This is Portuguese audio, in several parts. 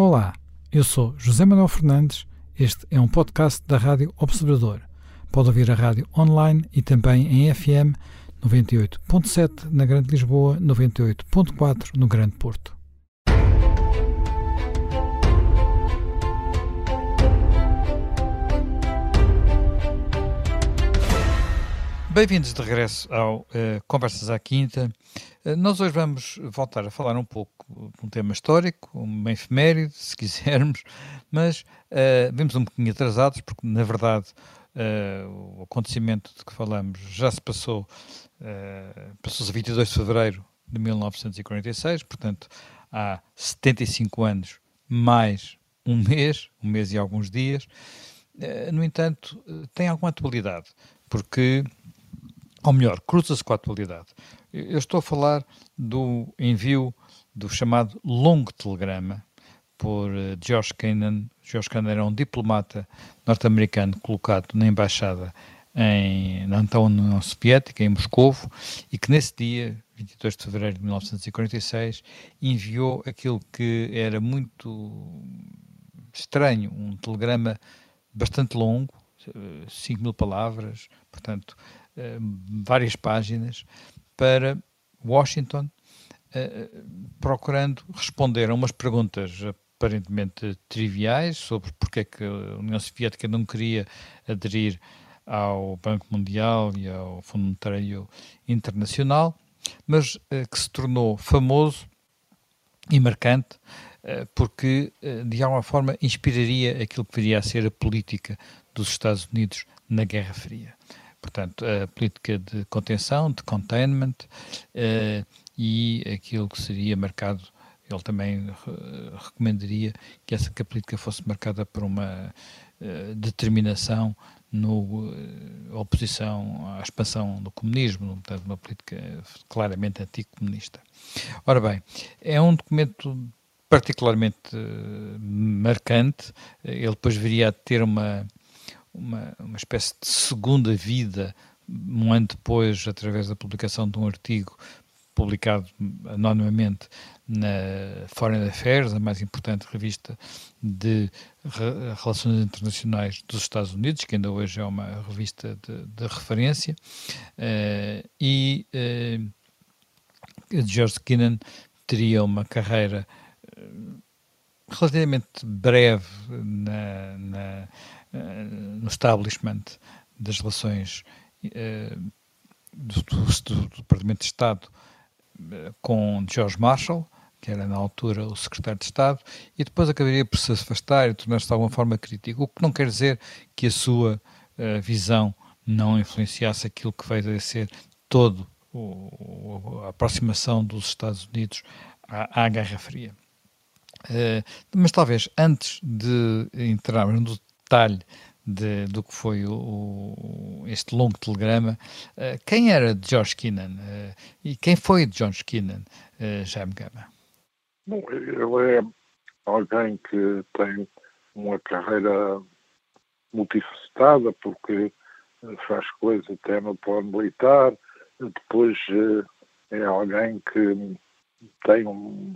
Olá, eu sou José Manuel Fernandes. Este é um podcast da Rádio Observador. Pode ouvir a rádio online e também em FM 98.7 na Grande Lisboa, 98.4 no Grande Porto. Bem-vindos de regresso ao uh, Conversas à Quinta. Uh, nós hoje vamos voltar a falar um pouco de um tema histórico, um efeméride, se quisermos, mas uh, vimos um bocadinho atrasados, porque na verdade o acontecimento de que falamos já se passou, passou-se a 22 de fevereiro de 1946, portanto há 75 anos mais um mês, um mês e alguns dias. no entanto, tem alguma atualidade, porque ou melhor, cruza-se com a atualidade. Eu estou a falar do envio do chamado longo telegrama por George Kennan. George Kennan era um diplomata norte-americano colocado na embaixada em, na então União Soviética, em Moscou, e que nesse dia, 22 de fevereiro de 1946, enviou aquilo que era muito estranho, um telegrama bastante longo, 5 mil palavras, portanto, eh, várias páginas para Washington, eh, procurando responder a umas perguntas aparentemente triviais sobre porque é que a União Soviética não queria aderir ao Banco Mundial e ao Fundo Monetário Internacional, mas eh, que se tornou famoso e marcante porque de alguma forma inspiraria aquilo que viria a ser a política dos Estados Unidos na Guerra Fria portanto, a política de contenção, de containment uh, e aquilo que seria marcado, ele também recomendaria que essa que política fosse marcada por uma uh, determinação no oposição à expansão do comunismo, portanto, uma política claramente anticomunista. Ora bem, é um documento particularmente marcante, ele depois viria a ter uma uma, uma espécie de segunda vida, um ano depois, através da publicação de um artigo publicado anonimamente na Foreign Affairs, a mais importante revista de relações internacionais dos Estados Unidos, que ainda hoje é uma revista de, de referência, uh, e uh, George Kennan teria uma carreira uh, relativamente breve na, na eh, no establishment das relações uh, do, do, do, Departamento de Estado uh, com George Marshall, que era na altura o secretário de Estado, e depois acabaria por se afastar e tornar-se de alguma forma crítico, o que não quer dizer que a sua uh, visão não influenciasse aquilo que veio a ser todo o, a aproximação dos Estados Unidos à, à Guerra Fria. Uh, mas talvez antes de entrarmos no detalhe de, do que foi o, o, este longo telegrama. Uh, quem era George Kennan uh, e quem foi George Kennan, uh, Jaime Gama? Bom, ele é alguém que tem uma carreira multifacetada, porque faz coisas até no plano militar, depois é alguém que tem um,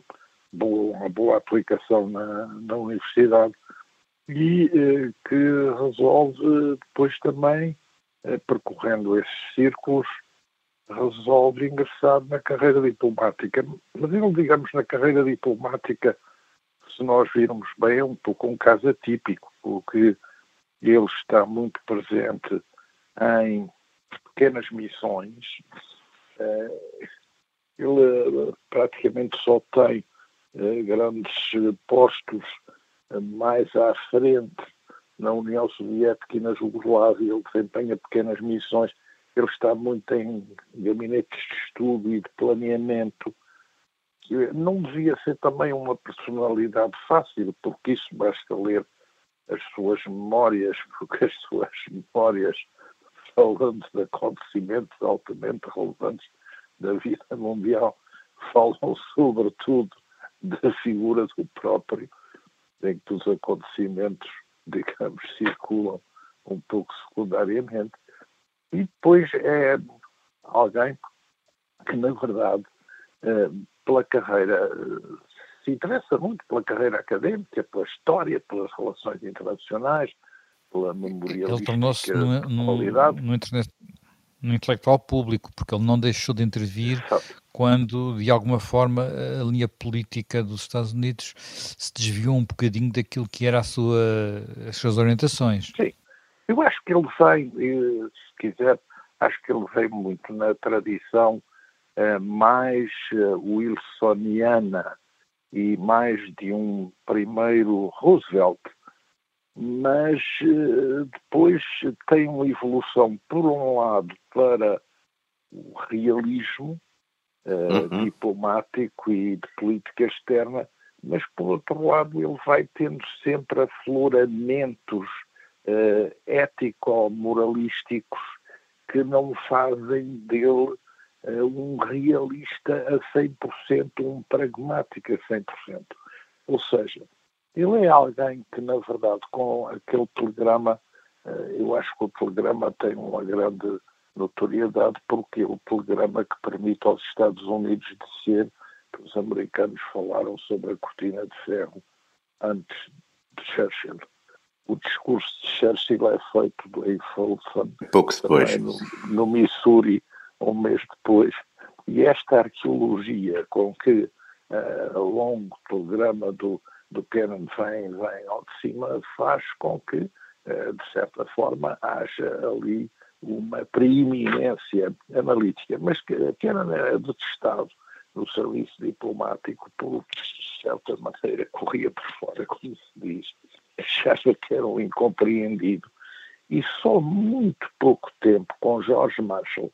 uma boa aplicação na, na universidade e eh, que resolve depois também, eh, percorrendo esses círculos, resolve ingressar na carreira diplomática. Mas ele, digamos, na carreira diplomática, se nós virmos bem, é um pouco um caso atípico, porque ele está muito presente em pequenas missões. Eh, ele praticamente só tem grandes postos mais à frente na União Soviética e na Jugoslávia, ele desempenha pequenas missões, ele está muito em gabinetes de estudo e de planeamento. Não devia ser também uma personalidade fácil, porque isso basta ler as suas memórias, porque as suas memórias, falando de acontecimentos altamente relevantes da vida mundial, falam sobretudo da figura do próprio em que os acontecimentos, digamos, circulam um pouco secundariamente. E depois é alguém que, na verdade, eh, pela carreira se interessa muito pela carreira académica, pela história, pelas relações internacionais, pela memorialística Ele tornou-se no, no, no, no, intelectual público, porque ele não deixou de intervir quando, de alguma forma, a linha política dos Estados Unidos se desviou um bocadinho daquilo que era a sua, as suas orientações. Sim, eu acho que ele vem, se quiser, acho que ele vem muito na tradição uh, mais uh, wilsoniana e mais de um primeiro Roosevelt, mas uh, depois tem uma evolução, por um lado, para o realismo uhum. diplomático e de política externa, mas por outro lado ele vai tendo sempre afloramentos uh, ético-moralísticos que não fazem dele uh, um realista a 100%, um pragmático a 100%. Ou seja, ele é alguém que, na verdade, com aquele telegrama, uh, eu acho que o telegrama tem uma grande notoriedade porque é o telegrama que permite aos Estados Unidos dizer que os americanos falaram sobre a cortina de ferro antes de Churchill. O discurso de Churchill é feito em Folsom, pouco depois, no, no, Missouri, um mês depois, e esta arqueologia com que uh, o longo programa do, do Kennan vem, vem ao de cima faz com que, uh, de certa forma, haja ali uma preeminência analítica, mas que Kennan era detestado no serviço diplomático porque, de certa maneira, corria por fora, como se diz, achava que era um incompreendido. E só muito pouco tempo com Jorge Marshall,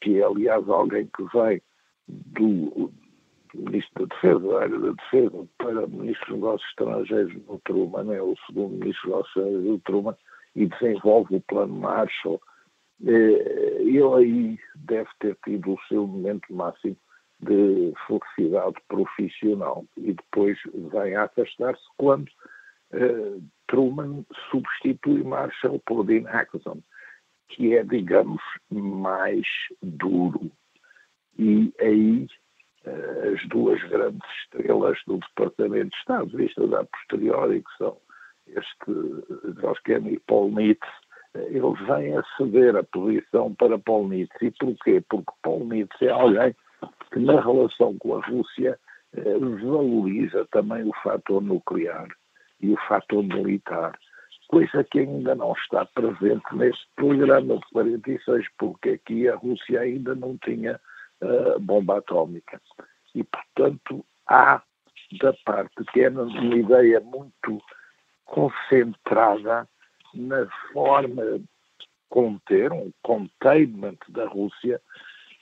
que é, aliás, alguém que vem do Ministro da Defesa, da área da Defesa, para Ministro dos Negócios Estrangeiros do Truman, é o segundo Ministro dos Negócios Estrangeiros do Truman, e desenvolve o Plano Marshall. Eh, ele aí deve ter tido o seu momento máximo de felicidade profissional e depois vem a afastar-se quando uh, Truman substitui Marshall por Dean Axon, que é, digamos, mais duro. E aí as duas grandes estrelas do Departamento de Estado, vistas a posteriori, que são este Kennedy e Paul Nitz, uh, eles vêm a ceder a posição para Paul Nitz. E porquê? Porque Paul Nitz é alguém que na relação com a Rússia valoriza também o fator nuclear e o fator militar, coisa que ainda não está presente neste programa de 46, porque aqui a Rússia ainda não tinha uh, bomba atómica. E, portanto, há da parte que é uma ideia muito concentrada na forma de conter, um containment da Rússia,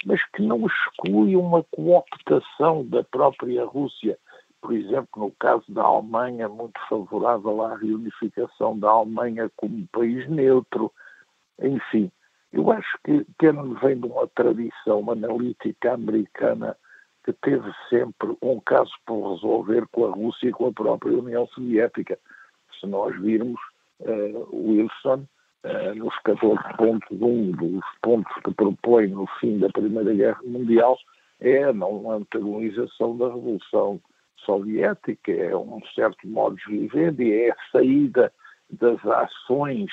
mas que não exclui uma cooptação da própria Rússia por exemplo, no caso da Alemanha, muito favorável à reunificação da Alemanha como país neutro. Enfim, eu acho que Kennan vem de uma tradição analítica americana que teve sempre um caso por resolver com a Rússia e com a própria União Soviética. Se nós virmos uh, Wilson, uh, nos 14 pontos, um dos pontos que propõe no fim da Primeira Guerra Mundial é a não antagonização da Revolução soviética, é um certo modo de viver e é a saída das ações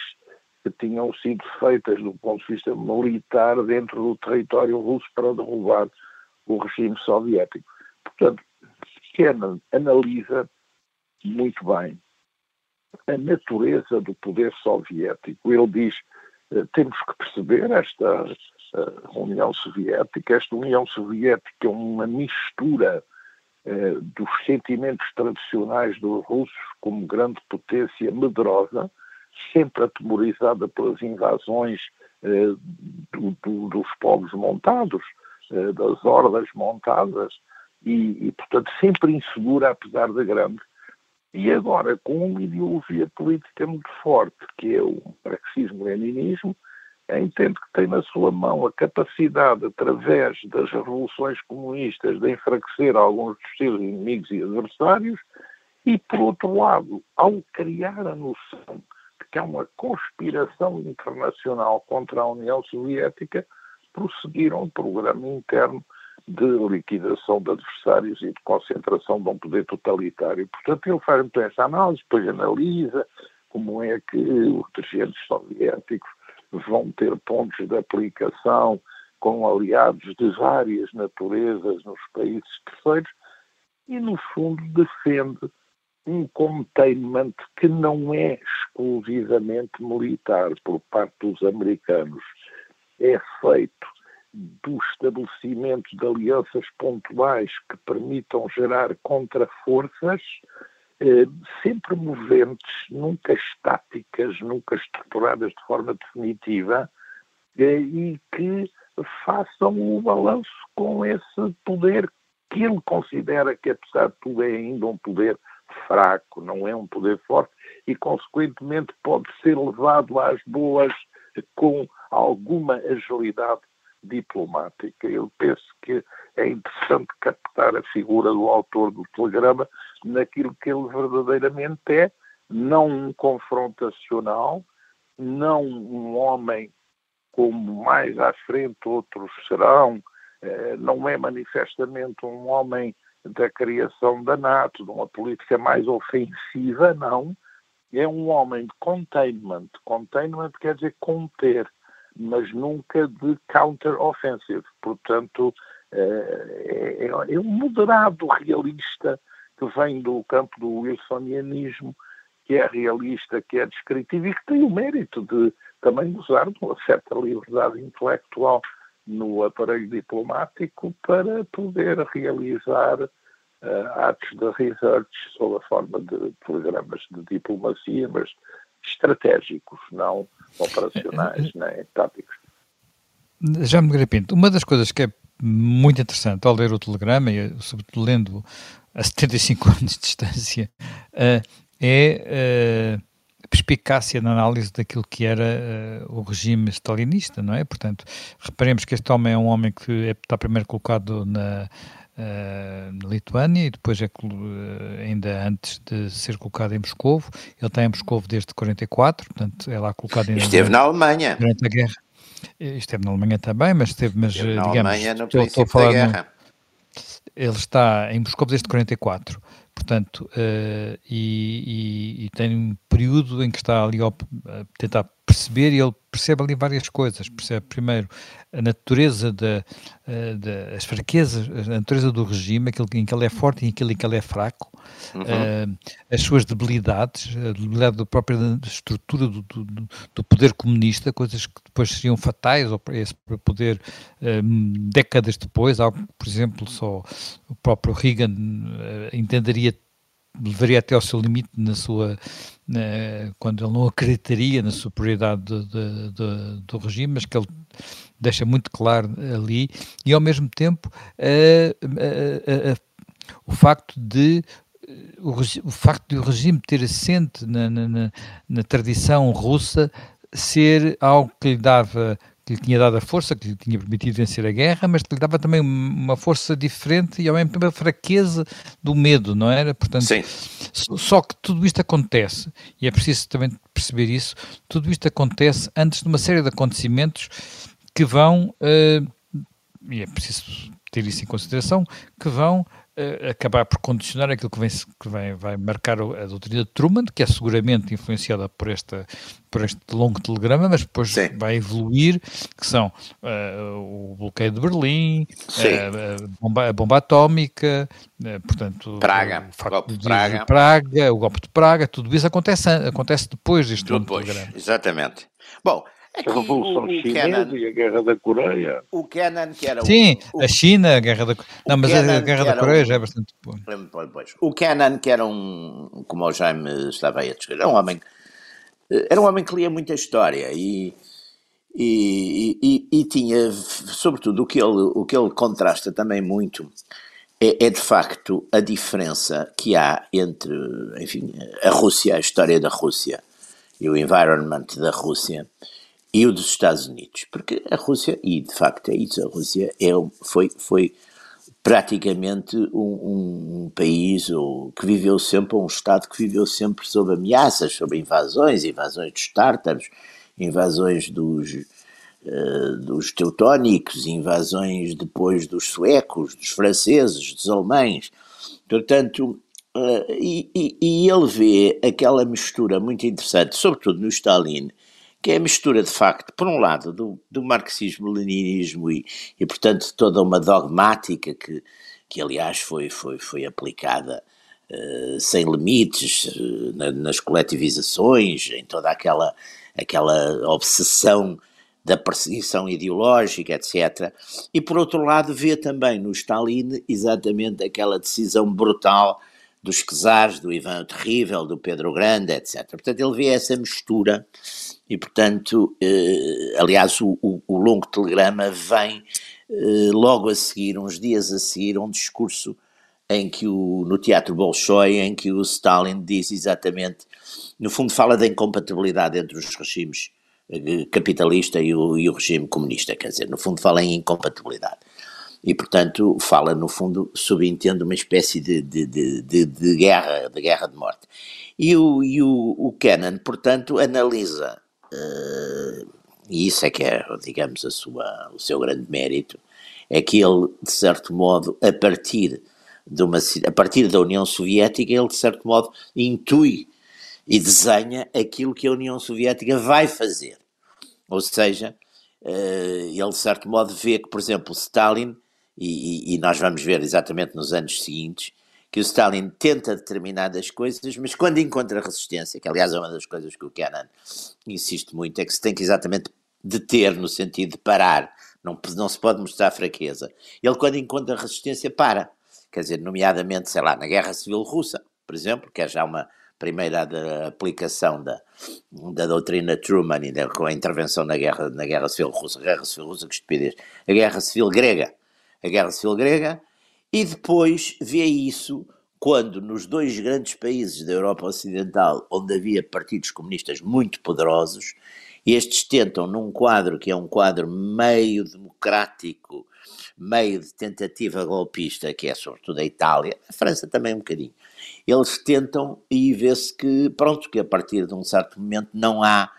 que tinham sido feitas do ponto de vista militar dentro do território russo para derrubar o regime soviético. Portanto, Kennan analisa muito bem a natureza do poder soviético. Ele diz eh, temos que perceber esta uh, União Soviética, esta União Soviética é uma mistura eh, dos sentimentos tradicionais dos russos como grande potência medrosa, sempre atemorizada pelas invasões eh, do, do, dos povos montados, eh, das hordas montadas, e, e, portanto, sempre insegura, apesar de grande. E agora, com uma ideologia política muito forte, que é o marxismo-leninismo, entende que tem na sua mão a capacidade, através das revoluções comunistas, de enfraquecer alguns dos seus inimigos e adversários, e, por outro lado, ao criar a noção que há uma conspiração internacional contra a União Soviética, prosseguir um programa interno de liquidação de adversários e de concentração de um poder totalitário. Portanto, ele faz muito essa análise, depois analisa como é que os dirigentes soviéticos vão ter pontos de aplicação com aliados de várias naturezas nos países terceiros e, no fundo, defende um containment que não é exclusivamente militar por parte dos americanos. É feito do estabelecimento de alianças pontuais que permitam gerar contraforças, eh, sempre moventes, nunca estáticas, nunca estruturadas de forma definitiva, eh, e que façam o balanço com esse poder que ele considera que, apesar de tudo, é ainda um poder fraco, não é um poder forte e, consequentemente, pode ser levado às boas com alguma agilidade diplomática. Eu penso que é interessante captar a figura do autor do telegrama naquilo que ele verdadeiramente é, não um confrontacional, não um homem como mais à frente outros serão, eh, não é manifestamente um homem da criação da NATO, de uma política mais ofensiva, não. É um homem de containment. Containment quer dizer conter, mas nunca de counter-offensive. Portanto, eh, é, é, um moderado realista que vem do campo do wilsonianismo, que é realista, que é descritivo e que tem o mérito de também usar de uma certa liberdade intelectual no aparelho diplomático para poder realizar uh, atos de research sob a forma de programas de diplomacia, mas estratégicos, não operacionais nem táticos. Já me Pinto, uma das coisas que é muito interessante ao ler o telegrama, e sobretudo lendo a 75 anos de distância, uh, é uh, perspicácia na análise daquilo que era uh, o regime stalinista, não é? Portanto, reparemos que este homem é um homem que é, está primeiro colocado na, uh, na Lituânia e depois é uh, ainda antes de ser colocado em Moscovo. Ele está em Moscovo desde 44, portanto é lá colocado em Esteve na Alemanha. Durante a guerra. Esteve na Alemanha também, mas esteve, mas esteve na digamos, Alemanha no falar da guerra. No, ele está em Moscou desde 44. Portanto, uh, e, e, e, tem um período em que está ali a tentar perceber e ele percebe ali várias coisas. Percebe primeiro a natureza da, uh, as fraquezas, a natureza do regime, aquilo em que ele é forte e aquilo em que ele é fraco, uhum. uh, as suas debilidades, a debilidade da própria estrutura do, do, do, poder comunista, coisas que depois seriam fatais para esse poder décadas depois, algo que, por exemplo, só o próprio Reagan entenderia levaria até ao seu limite na sua quando ele não acreditaria na superioridade de, de, de, do regime, mas que ele deixa muito claro ali. E ao mesmo tempo o facto de o, o, facto de o regime ter assente na, na, na tradição russa ser algo que lhe dava que lhe tinha dado a força, que lhe tinha permitido vencer a guerra, mas que lhe dava também uma força diferente e ao mesmo tempo a fraqueza do medo, não era? Portanto, Sim. Só que tudo isto acontece, e é preciso também perceber isso, tudo isto acontece antes de uma série de acontecimentos que vão, uh, e é preciso ter isso em consideração, que vão acabar por condicionar aquilo que, vem, que vem, vai marcar a doutrina de Truman, que é seguramente influenciada por, esta, por este longo telegrama, mas depois Sim. vai evoluir, que são uh, o bloqueio de Berlim, uh, a, bomba, a, bomba, atómica, portanto, Praga, o, golpe de, de Praga. Praga, o golpe de Praga, tudo isso acontece, acontece depois deste depois, longo telegrama. Exatamente. Bom, a Revolução Chinesa e a Guerra da Coreia. O Kennan, que era Sim, o, a China, a Guerra da Não, mas Kennan, a Guerra da Coreia um, já é bastante boa. O Kennan, que era um, como o Jaime estava aí a descrever, era um homem, era um homem que lia muita história e, e, e, e, tinha, sobretudo, o que, ele, o que ele contrasta também muito é, é, de facto a diferença que há entre, enfim, a Rússia, a história da Rússia e o environment da Rússia e o dos Estados Unidos, porque a Rússia, e de facto é isso, a Rússia é, foi, foi praticamente um, um, país ou, que viveu sempre, um Estado que viveu sempre sob ameaças, sob invasões, invasões dos tártaros, invasões dos, uh, dos teutónicos, invasões depois dos suecos, dos franceses, dos alemães. Portanto, uh, e, e, e, ele vê aquela mistura muito interessante, sobretudo no Stalin, que é a mistura, de facto, por um lado, do, do marxismo-leninismo e, e, portanto, toda uma dogmática que, que aliás, foi, foi, foi aplicada uh, sem limites uh, na, nas coletivizações, em toda aquela, aquela obsessão da perseguição ideológica, etc. E, por outro lado, vê também no Stalin exatamente aquela decisão brutal dos czares, do Ivan Terrível, do Pedro Grande, etc. Portanto, ele vê essa mistura e, portanto, eh, aliás, o, o, o, longo telegrama vem eh, logo a seguir, uns dias a seguir, um discurso em que o, no Teatro Bolshoi, em que o Stalin diz exatamente, no fundo fala da incompatibilidade entre os regimes eh, capitalista e o, e o regime comunista, quer dizer, no fundo fala em incompatibilidade e, portanto, fala, no fundo, subentende uma espécie de, de, de, de, guerra, de guerra de morte. E o, e o, o Kennan, portanto, analisa, uh, e isso é que é, digamos, a sua, o seu grande mérito, é que ele, de certo modo, a partir, de uma, a partir da União Soviética, ele, de certo modo, intui e desenha aquilo que a União Soviética vai fazer. Ou seja, uh, ele, de certo modo, vê que, por exemplo, Stalin e, e, nós vamos ver exatamente nos anos seguintes que o Stalin tenta determinadas coisas, mas quando encontra resistência, que aliás é uma das coisas que o Kennan insiste muito, é que se tem que exatamente deter no sentido de parar, não, não se pode mostrar fraqueza. Ele quando encontra resistência para, quer dizer, nomeadamente, sei lá, na Guerra Civil Russa, por exemplo, que é já uma primeira aplicação da, da doutrina Truman e com a intervenção na Guerra, na Guerra Civil Russa, Guerra Civil Russa, que estupidez, a Guerra Civil Grega, a Guerra Civil Grega, e depois vê isso quando nos dois grandes países da Europa Ocidental, onde havia partidos comunistas muito poderosos, estes tentam, num quadro que é um quadro meio democrático, meio de tentativa golpista, que é sobretudo a Itália, a França também um bocadinho, eles tentam e vê-se que, pronto, que a partir de um certo momento não há,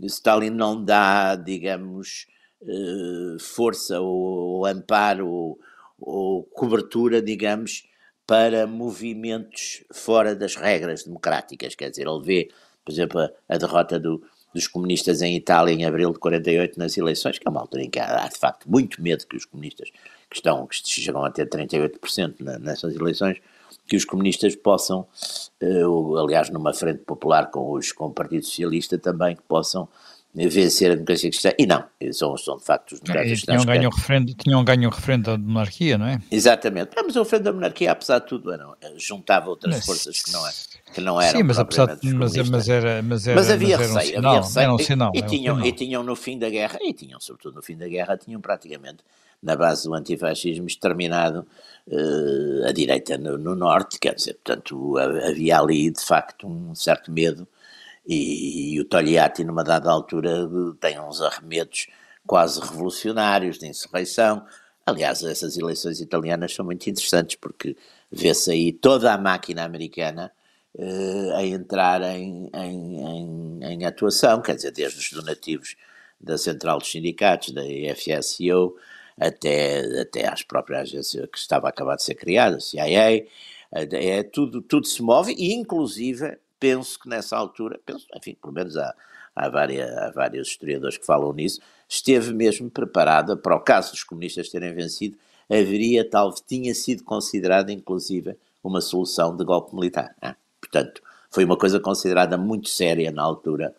Stalin não dá, digamos, eh, força ou, ou amparo ou, ou, cobertura, digamos, para movimentos fora das regras democráticas. Quer dizer, ele vê, por exemplo, a, a derrota do, dos comunistas em Itália em abril de 48 nas eleições, que é uma altura em que há, há de facto muito medo que os comunistas, que estão, que chegam a ter 38% na, nessas eleições, que os comunistas possam, uh, aliás, numa frente popular com, os, com o Partido Socialista também, que possam vencer a democracia cristã. E não, são, são de facto os democratas cristãos. Tinham ganho, referendo, tinham ganho o referendo da monarquia, não é? Exatamente. Mas o referendo da monarquia, apesar de tudo, era, juntava outras mas, forças que não, é, que não eram. Sim, mas apesar de, mas, mas, era, mas, era, mas havia mas receio, um havia receio. Um sinal, e, e, tinham, e tinham no fim da guerra, e tinham sobretudo no fim da guerra, tinham praticamente na base do antifascismo exterminado uh, a direita no, no, norte, quer dizer, portanto havia ali de facto um certo medo e, e o Togliatti, numa dada altura, tem uns arremedos quase revolucionários de insurreição. Aliás, essas eleições italianas são muito interessantes porque vê-se aí toda a máquina americana uh, a entrar em, em, em, em, atuação, quer dizer, desde os donativos da Central dos Sindicatos, da FSO, até, até às próprias agências que estava a acabar de ser criada, CIA, é, tudo, tudo se move e inclusive penso que nessa altura, penso, enfim, pelo menos há, há, várias, há vários historiadores que falam nisso, esteve mesmo preparada para o caso dos comunistas terem vencido, haveria tal, tinha sido considerada inclusive uma solução de golpe militar. Né? Portanto, foi uma coisa considerada muito séria na altura,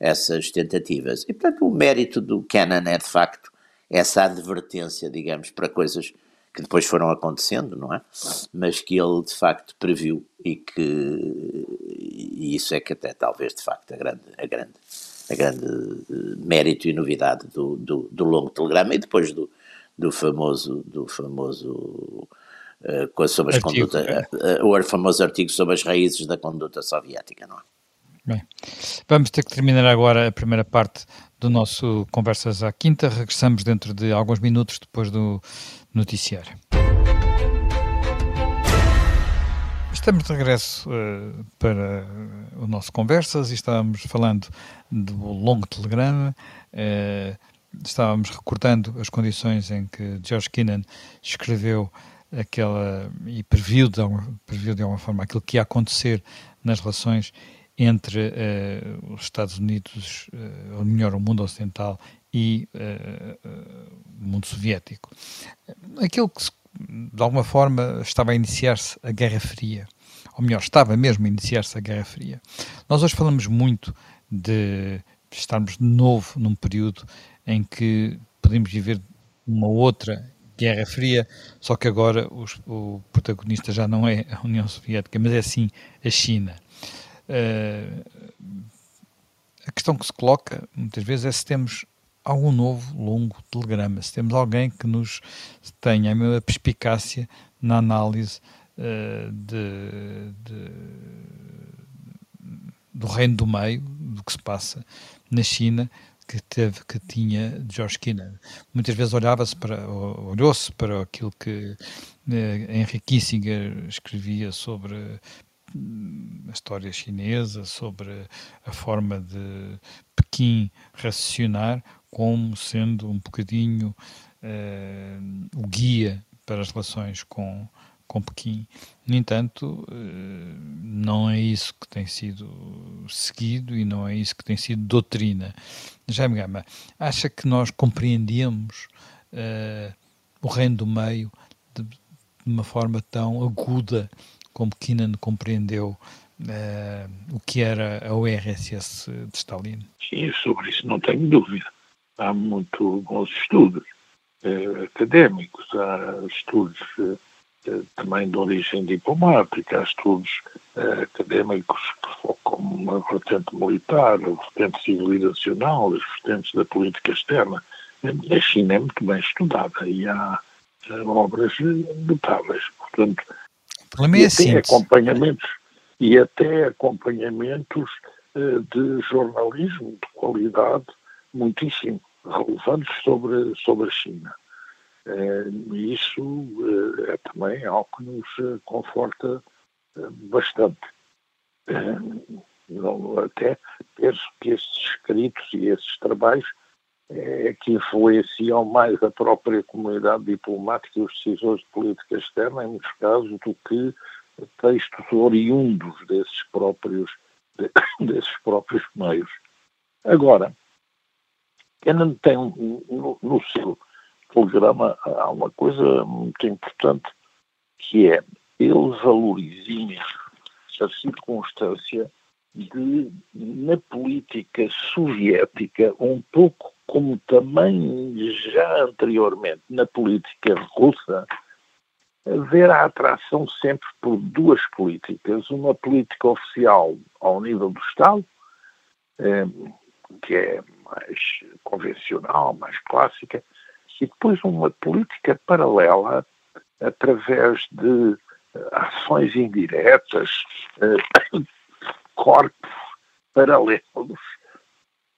essas tentativas. E, portanto, o mérito do Kennan é, de facto, essa advertência, digamos, para coisas que depois foram acontecendo, não é? Mas que ele de facto previu e que e isso é que até talvez de facto a grande, a grande, a grande eh, mérito e novidade do, do, do longo telegrama e depois do, do famoso, do famoso uh, sobre as artigo, uh, uh, o famoso artigo sobre as raízes da conduta soviética, não é? Bem, vamos ter que terminar agora a primeira parte do nosso Conversas à Quinta. Regressamos dentro de alguns minutos depois do noticiário. Estamos de regresso uh, para o nosso Conversas e estávamos falando do longo telegrama. Uh, estávamos recordando as condições em que George Kennan escreveu aquela e previu de, alguma, previu de alguma forma aquilo que ia acontecer nas relações entre uh, os Estados Unidos, uh, ou melhor, o mundo ocidental e uh, mundo soviético. Aquilo que, de alguma forma, estava a iniciar-se a Guerra Fria, ou melhor, estava mesmo a iniciar-se a Guerra Fria. Nós hoje falamos muito de estarmos de novo num período em que podemos viver uma outra Guerra Fria, só que agora os, o protagonista já não é a União Soviética, mas é sim a China. Uh, a questão que se coloca muitas vezes é se temos algum novo longo telegrama, se temos alguém que nos tenha a mesma perspicácia na análise uh, de, de, do reino do meio, do que se passa na China, que teve, que tinha George. Muitas vezes olhava-se para, olhou-se para aquilo que eh, Henry Kissinger escrevia sobre hum, a história chinesa, sobre a forma de Pequim raciocinar como sendo um bocadinho eh, o guia para as relações com, com Pequim. No entanto, eh, não é isso que tem sido seguido e não é isso que tem sido doutrina. Jaime Gama, acha que nós compreendemos uh, o reino do meio de, de, uma forma tão aguda como Kinnan compreendeu uh, o que era a URSS de Stalin? Sim, sobre isso não tenho dúvida. Há muito bons estudos uh, académicos, há estudos eh, também de origem diplomática, há estudos uh, académicos que focam na vertente militar, a vertente civilizacional, as vertentes da política externa. A China é muito bem estudada e há uh, obras notáveis. Portanto, é e até acompanhamentos e até acompanhamentos uh, de jornalismo de qualidade muitíssimo relevantes sobre, sobre a China. Eh, e isso eh, é também algo que nos eh, conforta bastante. até penso que esses escritos e esses trabalhos é que influenciam mais a própria comunidade diplomática e os decisores de política externa, em muitos casos, do que textos oriundos desses próprios, desses próprios meios. Agora, Kennan tem no, no seu telegrama há uma coisa muito importante que é ele valoriza a circunstância de, na política soviética, um pouco como também já anteriormente na política russa, haver a atração sempre por duas políticas. Uma política oficial ao nível do Estado, eh, que é mais convencional, mais clássica, e depois uma política paralela através de eh, ações indiretas, uh, corpos paralelos,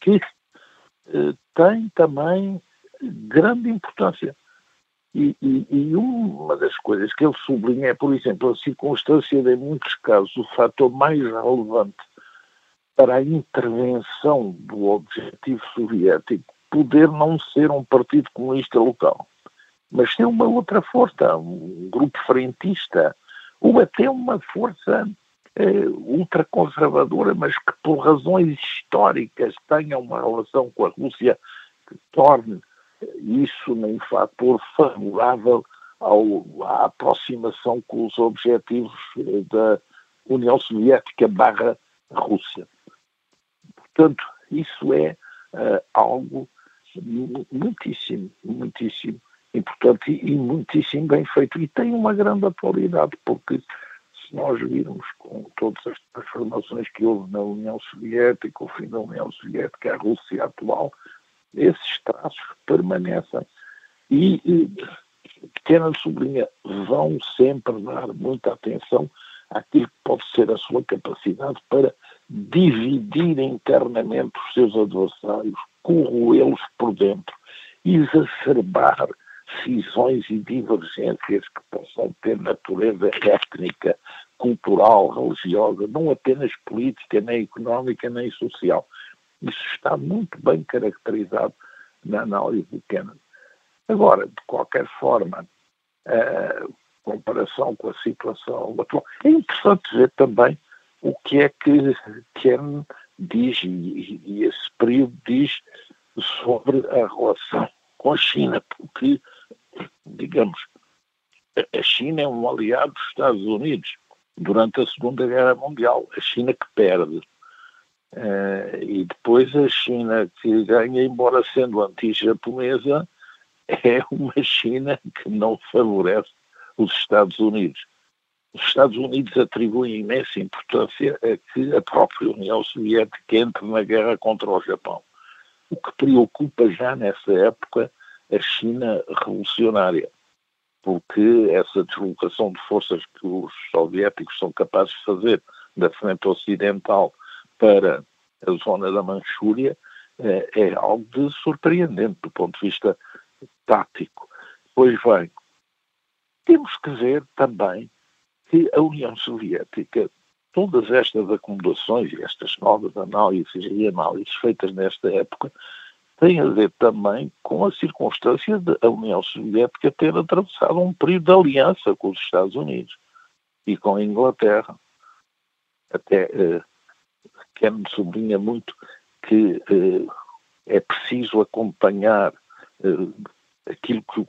que uh, têm também grande importância. E, e, e, uma das coisas que ele sublinha é, por exemplo, a circunstância de, em muitos casos, o fator mais relevante para a intervenção do objetivo soviético poder não ser um partido comunista local, mas ser uma outra força, um grupo frentista, ou até uma força eh, ultraconservadora, mas que por razões históricas tenha uma relação com a Rússia que torne isso num fator favorável ao, à aproximação com os objetivos eh, da União Soviética barra Rússia. Portanto, isso é uh, algo muitíssimo, muitíssimo importante e muitíssimo bem feito. E tem uma grande atualidade, porque se nós virmos com todas as transformações que houve na União Soviética, o fim da União Soviética, a Rússia atual, esses traços permanecem. E, e pequena sublinha, vão sempre dar muita atenção àquilo que pode ser a sua capacidade para dividir internamente os seus adversários, corroê-los por dentro, exacerbar cisões e divergências que possam ter natureza étnica, cultural, religiosa, não apenas política, nem económica, nem social. Isso está muito bem caracterizado na análise de Kennan. Agora, de qualquer forma, a comparação com a situação atual, é interessante ver também o que é que Kennan diz, e, e esse período diz sobre a relação com a China, porque, digamos, a China é um aliado dos Estados Unidos durante a Segunda Guerra Mundial. A China que perde. Uh, e depois a China que ganha, embora sendo anti-japonesa, é uma China que não favorece os Estados Unidos. Os Estados Unidos atribuem imensa importância a que a própria União Soviética entre na guerra contra o Japão. O que preocupa já nessa época a China revolucionária porque essa deslocação de forças que os soviéticos são capazes de fazer da frente ocidental para a zona da Manchúria é, é algo de surpreendente do ponto de vista tático. Pois bem, temos que ver também que a União Soviética, todas estas acomodações e estas novas análises e análises feitas nesta época, tem a ver também com a circunstância de a União Soviética ter atravessado um período de aliança com os Estados Unidos e com a Inglaterra. Até eh, Ken sublinha muito que eh, é preciso acompanhar eh, aquilo que,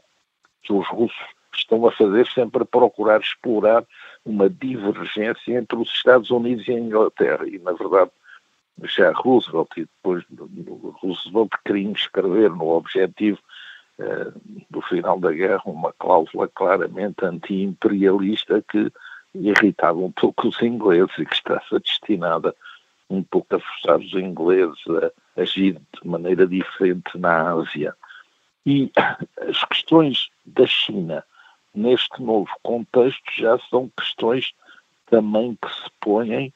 que os russos estão a fazer, sempre a procurar explorar uma divergência entre os Estados Unidos e a Inglaterra. E, na verdade, já Roosevelt e depois Roosevelt queria escrever no objetivo uh, do final da guerra uma cláusula claramente anti-imperialista que irritava um pouco os ingleses e que estava destinada um pouco a forçar os ingleses a agir de maneira diferente na Ásia. E as questões da China neste novo contexto já são questões também que se põem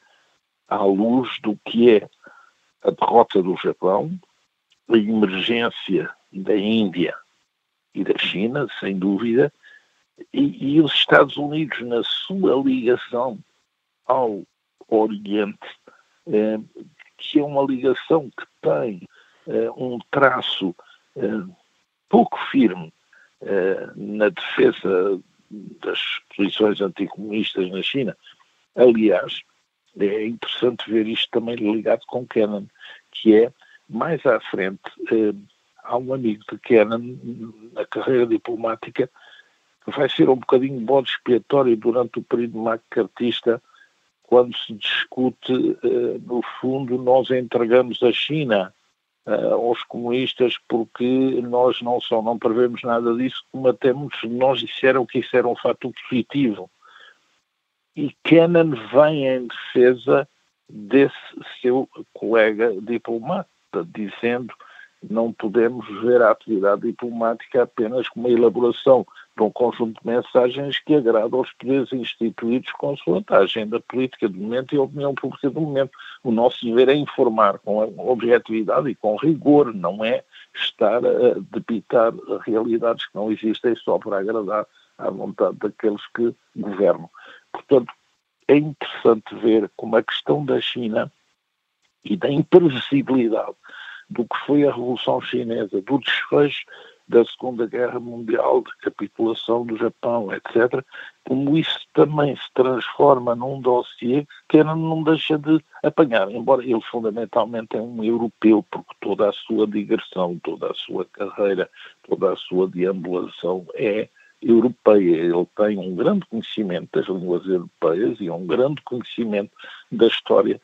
à luz do que é a derrota do Japão, a emergência da Índia e da China, sem dúvida, e, e os Estados Unidos, na sua ligação ao Oriente, eh, que é uma ligação que tem eh, um traço eh, pouco firme na defesa das posições anticomunistas na China. Aliás, é interessante ver isto também ligado com Kennan, que é, mais à frente, eh, há um amigo de Kennan na carreira diplomática que vai ser um bocadinho bode expiatório durante o período macartista, quando se discute, eh, no fundo, nós entregamos a China eh, aos comunistas porque nós não só não prevemos nada disso, como até muitos de nós disseram que isso era um fato positivo. E Kennan vem em defesa desse seu colega diplomata, dizendo não podemos ver a atividade diplomática apenas como uma elaboração de um conjunto de mensagens que agrada aos poderes instituídos consoante a agenda política do momento e a opinião pública do momento. O nosso dever é informar com objetividade e com rigor, não é estar a debitar realidades que não existem só para agradar à vontade daqueles que governam. Portanto, é interessante ver como a questão da China e da imprevisibilidade do que foi a Revolução Chinesa, do desfecho da Segunda Guerra Mundial, de capitulação do Japão, etc., como isso também se transforma num dossiê que não deixa de apanhar, embora ele fundamentalmente é um europeu, porque toda a sua digressão, toda a sua carreira, toda a sua deambulação é europeia. Ele tem um grande conhecimento das línguas europeias e um grande conhecimento da história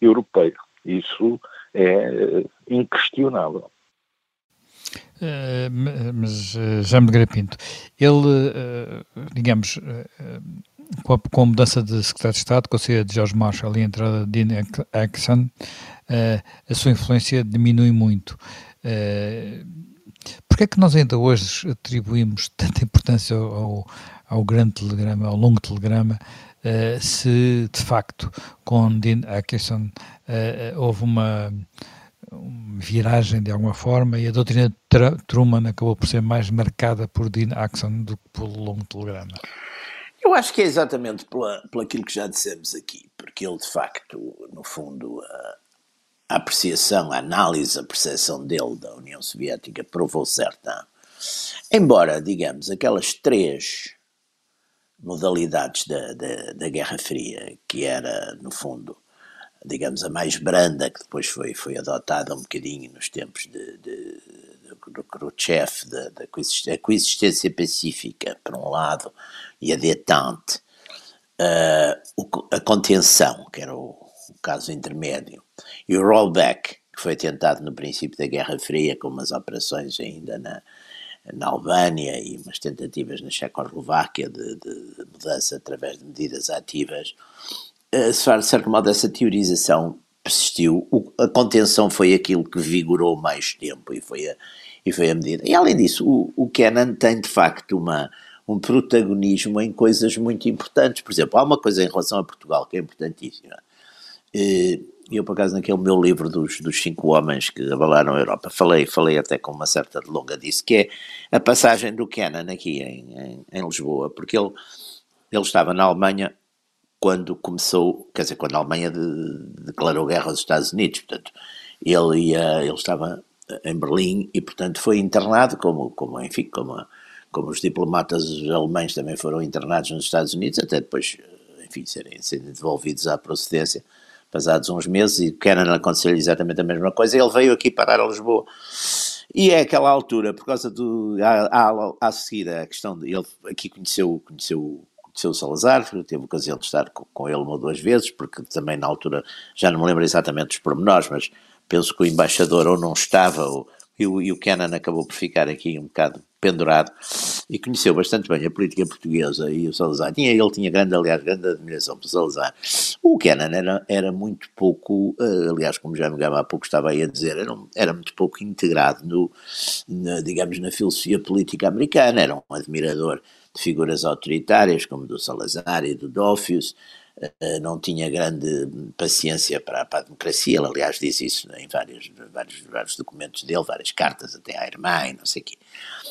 europeia. Isso é inquestionável. Uh, mas, uh, Jaime de Grapinto, ele, digamos, com a, mudança de secretário de Estado, com a saída de George Marshall e a entrada de Dean Axon, a sua influência diminui muito. Porquê é que nós ainda hoje atribuímos tanta importância ao, ao grande telegrama, ao longo telegrama, se de facto com Dean Acheson uh, houve uma, viragem de alguma forma e a doutrina de Truman acabou por ser mais marcada por Dean Axon do que pelo longo telegrama? Eu acho que é exatamente pela, aquilo que já dissemos aqui, porque ele de facto, no fundo, uh, a apreciação, a análise, a percepção dele da União Soviética provou certa. Embora, digamos, aquelas três modalidades da, da, da, Guerra Fria, que era, no fundo, digamos, a mais branda, que depois foi, foi adotada um bocadinho nos tempos de, de, do Khrushchev, da, da coexistência pacífica, por um lado, e a detente, uh, a contenção, que era o, o caso intermédio, e o rollback, que foi tentado no princípio da Guerra Fria, com umas operações ainda na, na Albânia e umas tentativas na Checoslováquia de, de, mudança através de medidas ativas, de certo modo essa teorização persistiu, o, a contenção foi aquilo que vigorou mais tempo e foi a, e foi a medida. E além disso, o, o Kennan tem de facto uma, um protagonismo em coisas muito importantes. Por exemplo, há uma coisa em relação a Portugal que é importantíssima. Eh, eu, por acaso, naquele meu livro dos, dos cinco homens que abalaram a Europa, falei, falei até com uma certa delonga disso, que é a passagem do Kennan aqui em, em, em Lisboa, porque ele, ele estava na Alemanha quando começou, quer dizer, quando a Alemanha de, declarou guerra aos Estados Unidos, portanto, ele, ia, ele estava em Berlim e, portanto, foi internado, como, como enfim, como, como os diplomatas alemães também foram internados nos Estados Unidos, até depois, enfim, serem, serem devolvidos à procedência passados uns meses, e Kennan aconteceu exatamente a mesma coisa, ele veio aqui parar a Lisboa. E é aquela altura, por causa do. Há, há, a seguir a questão de. Ele aqui conheceu, conheceu, o Salazar, teve ocasião de estar com, ele uma ou duas vezes, porque também na altura, já não me lembro exatamente dos pormenores, mas penso que o embaixador ou não estava, ou, e, o, e o Kennan acabou por ficar aqui um bocado pendurado e conheceu bastante bem a política portuguesa e o Salazar. Tinha, ele tinha grande, aliás, grande admiração por Salazar. O Kennan era, era muito pouco, uh, aliás, como já me há pouco estava aí a dizer, era, era muito pouco integrado no, na, digamos, na filosofia política americana, era um admirador figuras autoritárias como do Salazar e do Dófius, eh, não tinha grande paciência para, para, a democracia, ele aliás diz isso em vários, vários, vários documentos dele, várias cartas até à irmã e não sei o quê.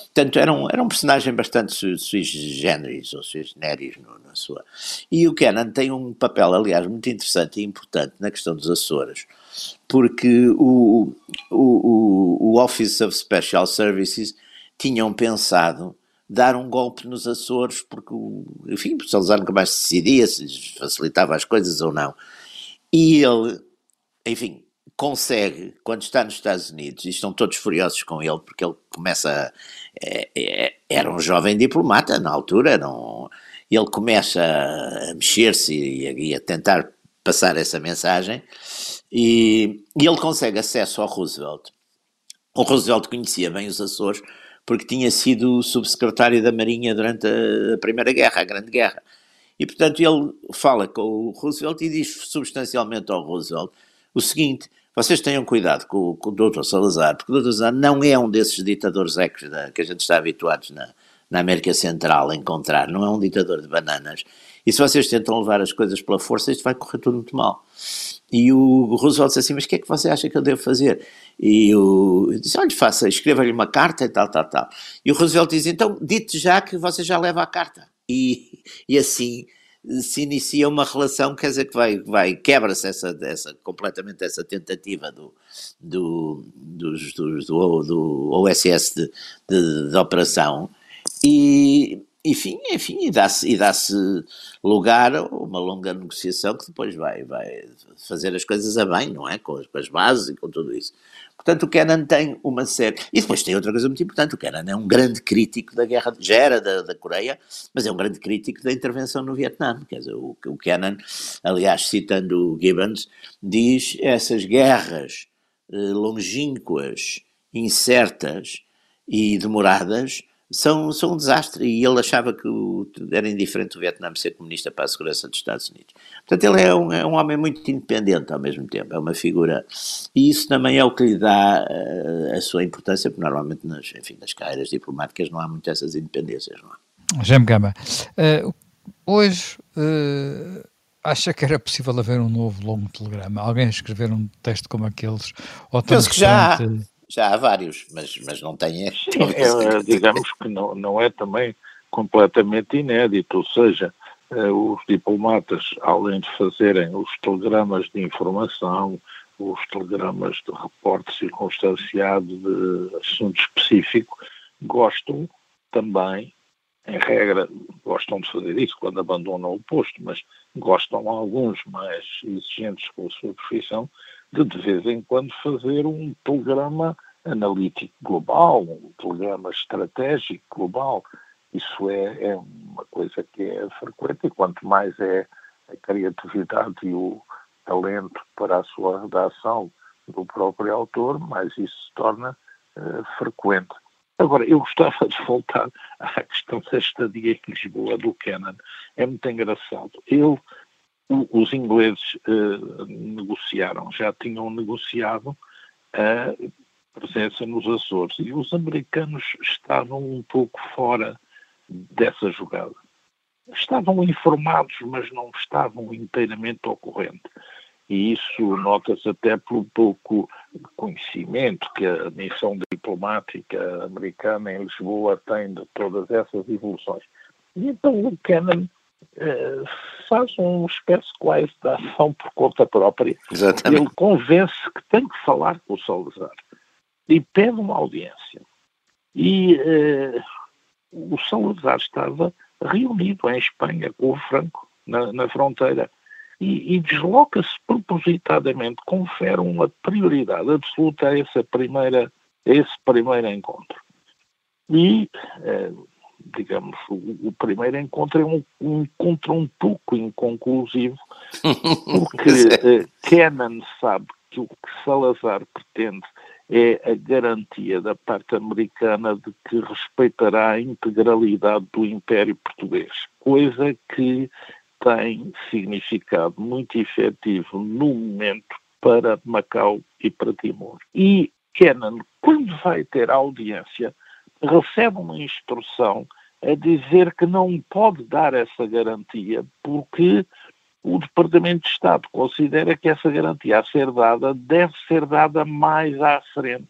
Portanto, era um, era um personagem bastante sui generis, ou sui generis no, na sua... E o Kennan tem um papel, aliás, muito interessante e importante na questão dos Açores, porque o, o, o, o Office of Special Services tinham pensado dar um golpe nos Açores, porque, enfim, o Salazar nunca mais decidia se facilitava as coisas ou não. E ele, enfim, consegue, quando está nos Estados Unidos, e estão todos furiosos com ele, porque ele começa. É, é, era um jovem diplomata na altura, um, ele começa a mexer-se e, e, a tentar passar essa mensagem, e, e ele consegue acesso ao Roosevelt. O Roosevelt conhecia bem os Açores, porque tinha sido subsecretário da Marinha durante a Primeira Guerra, a Grande Guerra. E, portanto, ele fala com o Roosevelt e diz substancialmente ao Roosevelt o seguinte: vocês tenham cuidado com, com o Dr. Salazar, porque o Dr. Salazar não é um desses ditadores ecos que a gente está habituados na, na América Central a encontrar, não é um ditador de bananas. E se vocês tentam levar as coisas pela força, isto vai correr tudo muito mal. E o Roosevelt disse assim: Mas o que é que você acha que eu devo fazer? E o disse: Olha, faça, escreva-lhe uma carta e tal, tal, tal. E o Roosevelt diz: Então, dite já que você já leva a carta. E, e assim se inicia uma relação, quer dizer, que vai, vai quebra-se essa, essa, completamente essa tentativa do, do, dos, dos, do, do OSS de, de, de operação. E, enfim, enfim, e dá-se dá lugar a uma longa negociação que depois vai, vai fazer as coisas a bem, não é? Com com as bases e com tudo isso. Portanto, o Kennan tem uma série. E depois tem outra coisa muito importante: o Kennan é um grande crítico da guerra, já era da, da Coreia, mas é um grande crítico da intervenção no Vietnã. Quer dizer, o, o Kennan, aliás, citando o Gibbons, diz essas guerras eh, longínquas, incertas e demoradas são, são um desastre e ele achava que o, era indiferente o Vietnã ser comunista para a segurança dos Estados Unidos. Portanto, ele é um, é um homem muito independente ao mesmo tempo, é uma figura, e isso também é o que lhe dá uh, a sua importância, porque normalmente nas, enfim, nas carreiras diplomáticas não há muito essas independências, não é? Jaime Gama, uh, hoje uh, acha que era possível haver um novo longo telegrama? Alguém escrever um texto como aqueles? Ou Penso que já já há vários, mas, mas não tem Sim, é, digamos que não, não é também completamente inédito, ou seja, eh, os diplomatas, além de fazerem os telegramas de informação, os telegramas de reporte circunstanciado de assunto específico, gostam também, em regra, gostam de fazer isso quando abandonam o posto, mas gostam alguns mais exigentes com a sua profissão de de vez em quando fazer um telegrama analítico global, um telegrama estratégico global. Isso é, é uma coisa que é frequente e quanto mais é a criatividade e o talento para a sua redação do próprio autor, mais isso se torna uh, frequente. Agora, eu gostava de voltar à questão da estadia em Lisboa do Kennan. É muito engraçado. Ele, os ingleses uh, negociaram, já tinham negociado a presença nos Açores e os americanos estavam um pouco fora dessa jogada. Estavam informados, mas não estavam inteiramente ao corrente e isso nota-se até pelo pouco conhecimento que a missão diplomática americana em Lisboa tem de todas essas evoluções. E então o Kennan faz uma espécie quase de ação por conta própria. Exatamente. Ele convence que tem que falar com o Salazar e pede uma audiência. E eh, o Salazar estava reunido em Espanha com o Franco, na, na fronteira e, e desloca-se propositadamente, confere uma prioridade absoluta a, essa primeira, a esse primeiro encontro. E, eh, digamos, o, o, primeiro encontro é um, um, encontro um pouco inconclusivo, porque eh, Kennan sabe que o que Salazar pretende é a garantia da parte americana de que respeitará a integralidade do Império Português, coisa que tem significado muito efetivo no momento para Macau e para Timor. E Kennan, quando vai ter audiência, recebe uma instrução a dizer que não pode dar essa garantia porque o Departamento de Estado considera que essa garantia a ser dada deve ser dada mais à frente,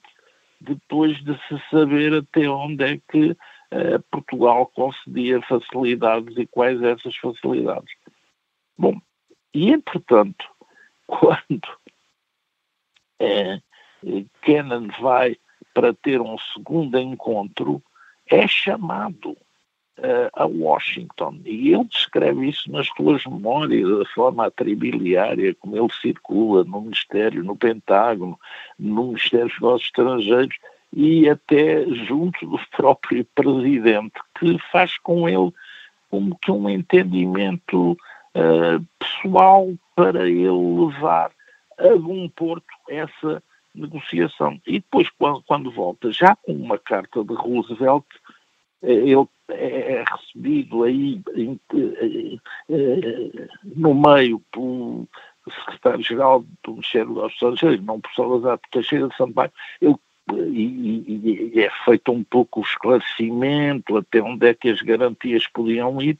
depois de se saber até onde é que eh, Portugal concedia facilidades e quais essas facilidades. Bom, e entretanto, quando é, Kennan vai para ter um segundo encontro, é chamado uh, a Washington. E ele descreve isso nas suas memórias, da forma atribiliária como ele circula no Ministério, no Pentágono, no Ministério dos Negócios Estrangeiros e até junto do próprio presidente, que faz com ele como que um entendimento uh, pessoal para ele levar a bom porto essa negociação. E depois, quando, volta, já com uma carta de Roosevelt, eh, ele é recebido aí em, eh, no meio pelo secretário-geral do Ministério dos Estrangeiros, não por Salazar Teixeira de Sampaio, ele e, e, é feito um pouco o esclarecimento até onde é que as garantias podiam ir,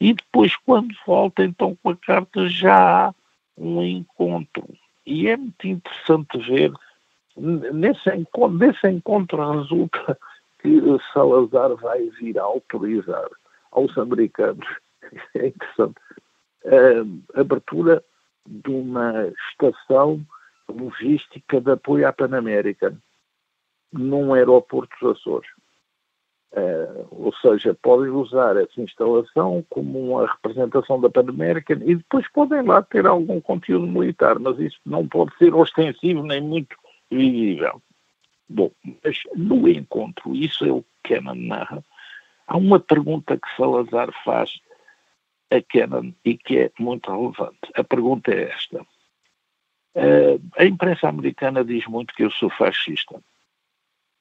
e depois, quando volta, então com a carta já há um encontro. E é muito interessante ver, nesse encontro, nesse encontro resulta que Salazar vai vir a autorizar aos americanos, é interessante, a abertura de uma estação logística de apoio à Panamérica num aeroporto dos Açores. Uh, ou seja, podem usar essa instalação como uma representação da Pan American e depois podem lá ter algum conteúdo militar, mas isso não pode ser ostensivo nem muito visível. Bom, mas no encontro, isso é o que Kennan narra, há uma pergunta que Salazar faz a Kennan e que é muito relevante. A pergunta é esta. Uh, a imprensa americana diz muito que eu sou fascista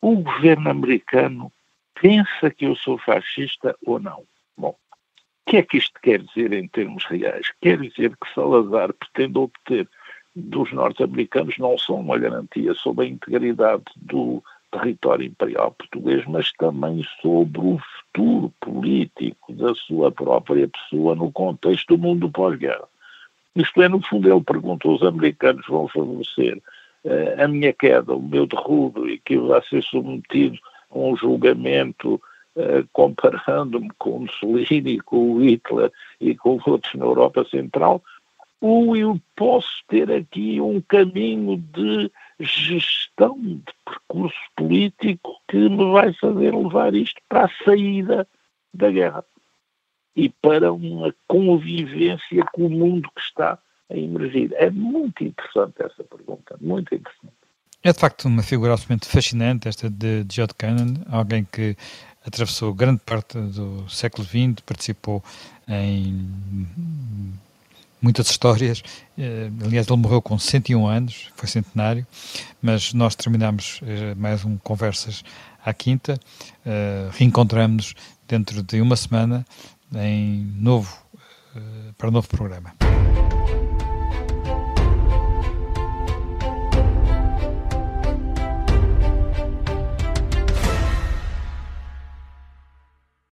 o governo americano pensa que eu sou fascista ou não. Bom, o que é que isto quer dizer em termos reais? Quer dizer que Salazar pretende obter dos norte-americanos não só uma garantia sobre a integridade do território imperial português, mas também sobre o futuro político da sua própria pessoa no contexto do mundo pós-guerra. Isto é, no fundo, ele perguntou: os americanos vão favorecer a minha queda, o meu derrubo e que vai ser submetido um julgamento uh, comparando-me com Mussolini, com o Hitler e com outros na Europa Central, ou eu posso ter aqui um caminho de gestão de percurso político que me vai fazer levar isto para a saída da guerra e para uma convivência com o mundo que está a emergir. É muito interessante essa pergunta, muito interessante. É de facto uma figura absolutamente fascinante esta de George Cannon, alguém que atravessou grande parte do século XX, participou em muitas histórias. Eh, aliás, ele morreu com 101 anos, foi centenário, mas nós terminamos eh, mais um Conversas à Quinta. Eh, reencontramos-nos dentro de uma semana em novo, para um novo programa.